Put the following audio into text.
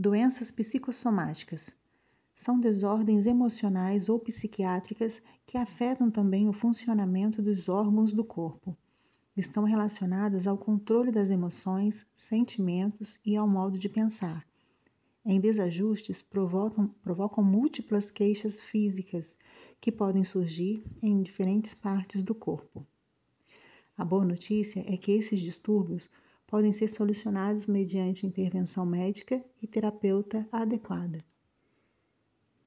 Doenças psicossomáticas são desordens emocionais ou psiquiátricas que afetam também o funcionamento dos órgãos do corpo. Estão relacionadas ao controle das emoções, sentimentos e ao modo de pensar. Em desajustes, provocam, provocam múltiplas queixas físicas que podem surgir em diferentes partes do corpo. A boa notícia é que esses distúrbios podem ser solucionados mediante intervenção médica e terapeuta adequada.